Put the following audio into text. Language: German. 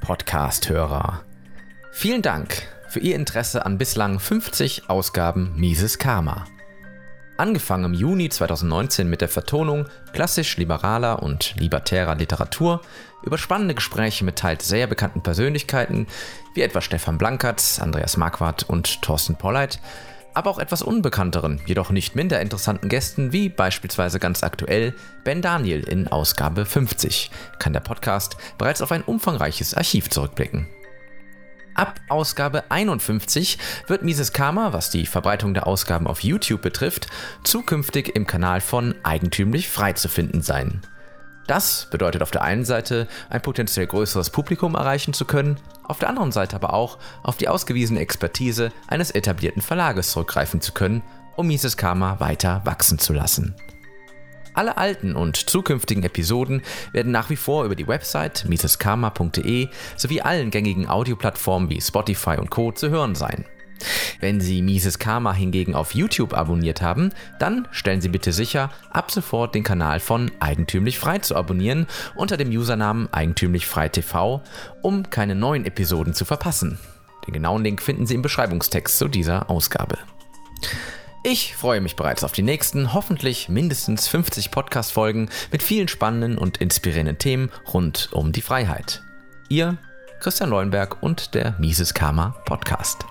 Podcast-Hörer. Vielen Dank für Ihr Interesse an bislang 50 Ausgaben Mises Karma. Angefangen im Juni 2019 mit der Vertonung klassisch-liberaler und libertärer Literatur über spannende Gespräche mit teils sehr bekannten Persönlichkeiten wie etwa Stefan Blankertz, Andreas Marquardt und Thorsten Polleit, aber auch etwas unbekannteren, jedoch nicht minder interessanten Gästen wie beispielsweise ganz aktuell Ben Daniel in Ausgabe 50 kann der Podcast bereits auf ein umfangreiches Archiv zurückblicken. Ab Ausgabe 51 wird Mises Karma, was die Verbreitung der Ausgaben auf YouTube betrifft, zukünftig im Kanal von Eigentümlich frei zu finden sein. Das bedeutet auf der einen Seite, ein potenziell größeres Publikum erreichen zu können, auf der anderen Seite aber auch auf die ausgewiesene Expertise eines etablierten Verlages zurückgreifen zu können, um Mises Karma weiter wachsen zu lassen. Alle alten und zukünftigen Episoden werden nach wie vor über die Website miseskarma.de sowie allen gängigen Audioplattformen wie Spotify und Co. zu hören sein. Wenn Sie Mises Karma hingegen auf YouTube abonniert haben, dann stellen Sie bitte sicher, ab sofort den Kanal von Eigentümlich Frei zu abonnieren unter dem Usernamen Eigentümlich Frei TV, um keine neuen Episoden zu verpassen. Den genauen Link finden Sie im Beschreibungstext zu dieser Ausgabe. Ich freue mich bereits auf die nächsten, hoffentlich mindestens 50 Podcast-Folgen mit vielen spannenden und inspirierenden Themen rund um die Freiheit. Ihr Christian Leuenberg und der Mises Karma Podcast.